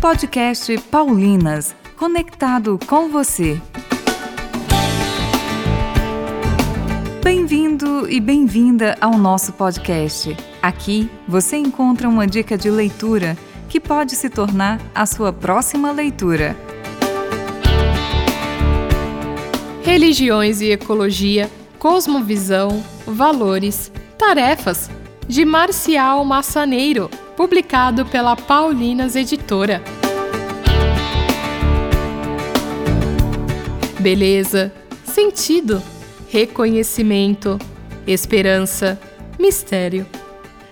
Podcast Paulinas, conectado com você. Bem-vindo e bem-vinda ao nosso podcast. Aqui você encontra uma dica de leitura que pode se tornar a sua próxima leitura. Religiões e Ecologia, Cosmovisão, Valores, Tarefas, de Marcial Massaneiro, publicado pela Paulinas Editora. Beleza, sentido, reconhecimento, esperança, mistério.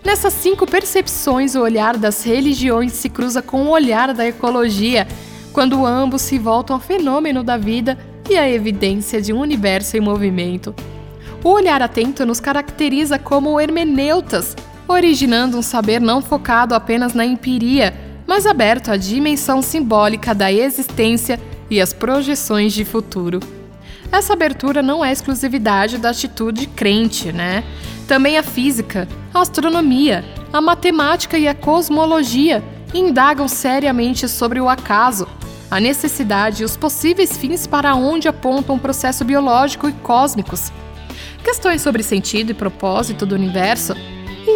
Nessas cinco percepções, o olhar das religiões se cruza com o olhar da ecologia, quando ambos se voltam ao fenômeno da vida e à evidência de um universo em movimento. O olhar atento nos caracteriza como hermeneutas, originando um saber não focado apenas na empiria, mas aberto à dimensão simbólica da existência e às projeções de futuro. Essa abertura não é exclusividade da atitude crente, né? Também a física, a astronomia, a matemática e a cosmologia indagam seriamente sobre o acaso, a necessidade e os possíveis fins para onde apontam o processo biológico e cósmicos. Questões sobre sentido e propósito do universo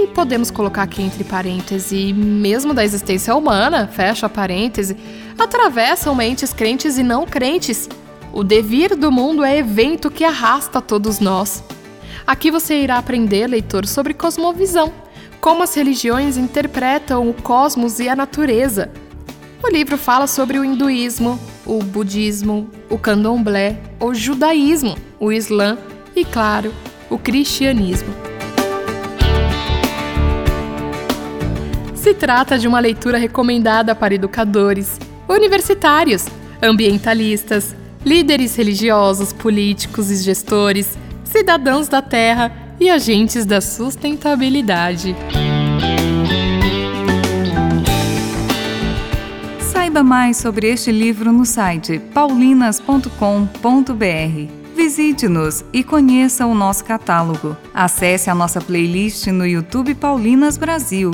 e podemos colocar aqui entre parênteses, mesmo da existência humana, fecha parêntese, atravessam mentes crentes e não crentes. O devir do mundo é evento que arrasta todos nós. Aqui você irá aprender, leitor, sobre cosmovisão, como as religiões interpretam o cosmos e a natureza. O livro fala sobre o hinduísmo, o budismo, o candomblé, o judaísmo, o islã e, claro, o cristianismo. Se trata de uma leitura recomendada para educadores, universitários, ambientalistas, líderes religiosos, políticos e gestores, cidadãos da terra e agentes da sustentabilidade. Saiba mais sobre este livro no site paulinas.com.br. Visite-nos e conheça o nosso catálogo. Acesse a nossa playlist no YouTube Paulinas Brasil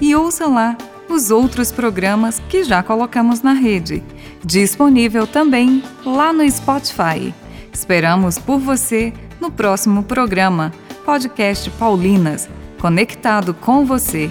e ouça lá os outros programas que já colocamos na rede. Disponível também lá no Spotify. Esperamos por você no próximo programa, Podcast Paulinas, conectado com você.